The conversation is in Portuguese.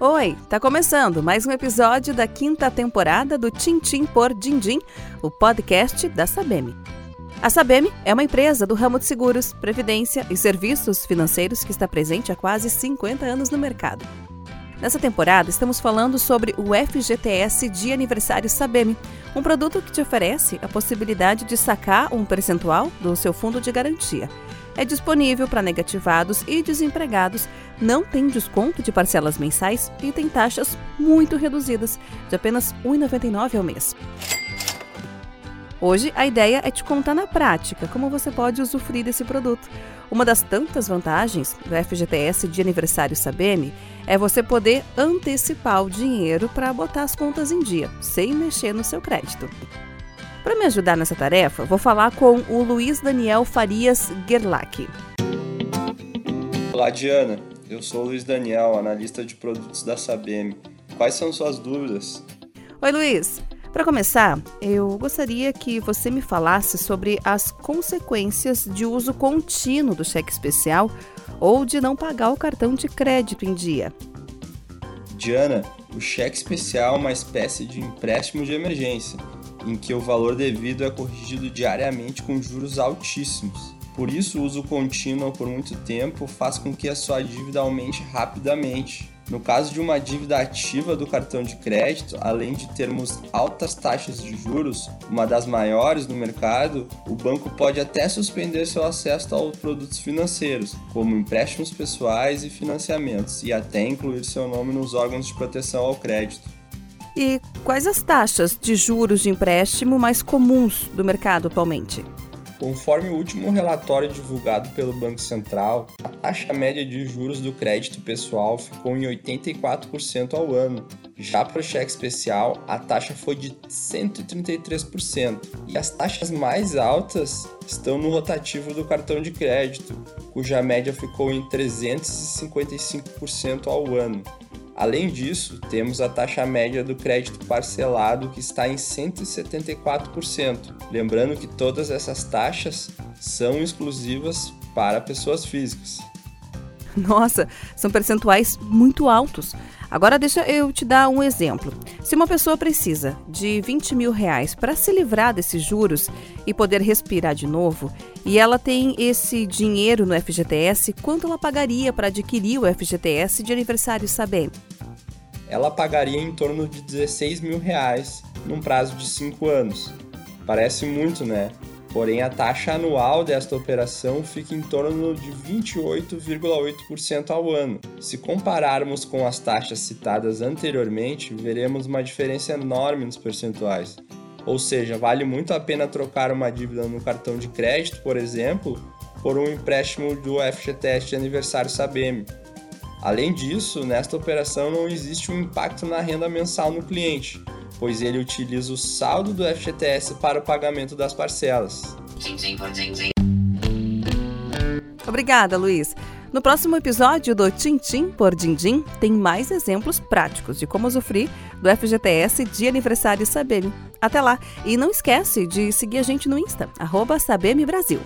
Oi, tá começando mais um episódio da quinta temporada do Tintim por Dindim, o podcast da Sabem. A Sabem é uma empresa do ramo de seguros, previdência e serviços financeiros que está presente há quase 50 anos no mercado. Nessa temporada, estamos falando sobre o FGTS de aniversário Sabem, um produto que te oferece a possibilidade de sacar um percentual do seu fundo de garantia é disponível para negativados e desempregados, não tem desconto de parcelas mensais e tem taxas muito reduzidas, de apenas R$ 1,99 ao mês. Hoje a ideia é te contar na prática como você pode usufruir desse produto. Uma das tantas vantagens do FGTS de aniversário Sabem é você poder antecipar o dinheiro para botar as contas em dia, sem mexer no seu crédito. Para me ajudar nessa tarefa, vou falar com o Luiz Daniel Farias Gerlach. Olá, Diana. Eu sou o Luiz Daniel, analista de produtos da Sabem. Quais são suas dúvidas? Oi, Luiz. Para começar, eu gostaria que você me falasse sobre as consequências de uso contínuo do cheque especial ou de não pagar o cartão de crédito em dia. Diana, o cheque especial é uma espécie de empréstimo de emergência em que o valor devido é corrigido diariamente com juros altíssimos. Por isso, o uso contínuo por muito tempo faz com que a sua dívida aumente rapidamente. No caso de uma dívida ativa do cartão de crédito, além de termos altas taxas de juros, uma das maiores no mercado, o banco pode até suspender seu acesso aos produtos financeiros, como empréstimos pessoais e financiamentos, e até incluir seu nome nos órgãos de proteção ao crédito. E quais as taxas de juros de empréstimo mais comuns do mercado atualmente? Conforme o último relatório divulgado pelo Banco Central, a taxa média de juros do crédito pessoal ficou em 84% ao ano. Já para o cheque especial, a taxa foi de 133%. E as taxas mais altas estão no rotativo do cartão de crédito, cuja média ficou em 355% ao ano. Além disso, temos a taxa média do crédito parcelado que está em 174%. Lembrando que todas essas taxas são exclusivas para pessoas físicas. Nossa, são percentuais muito altos. Agora deixa eu te dar um exemplo. Se uma pessoa precisa de 20 mil reais para se livrar desses juros e poder respirar de novo, e ela tem esse dinheiro no FGTS, quanto ela pagaria para adquirir o FGTS de aniversário saber? Ela pagaria em torno de 16 mil reais num prazo de 5 anos. Parece muito, né? Porém, a taxa anual desta operação fica em torno de 28,8% ao ano. Se compararmos com as taxas citadas anteriormente, veremos uma diferença enorme nos percentuais. Ou seja, vale muito a pena trocar uma dívida no cartão de crédito, por exemplo, por um empréstimo do FGTS de aniversário Sabem. Além disso, nesta operação não existe um impacto na renda mensal no cliente, pois ele utiliza o saldo do FGTS para o pagamento das parcelas. Obrigada, Luiz. No próximo episódio do Tintim por Dindim, tem mais exemplos práticos de como usufruir do FGTS de aniversário Sabem. Até lá! E não esquece de seguir a gente no Insta, arroba Brasil.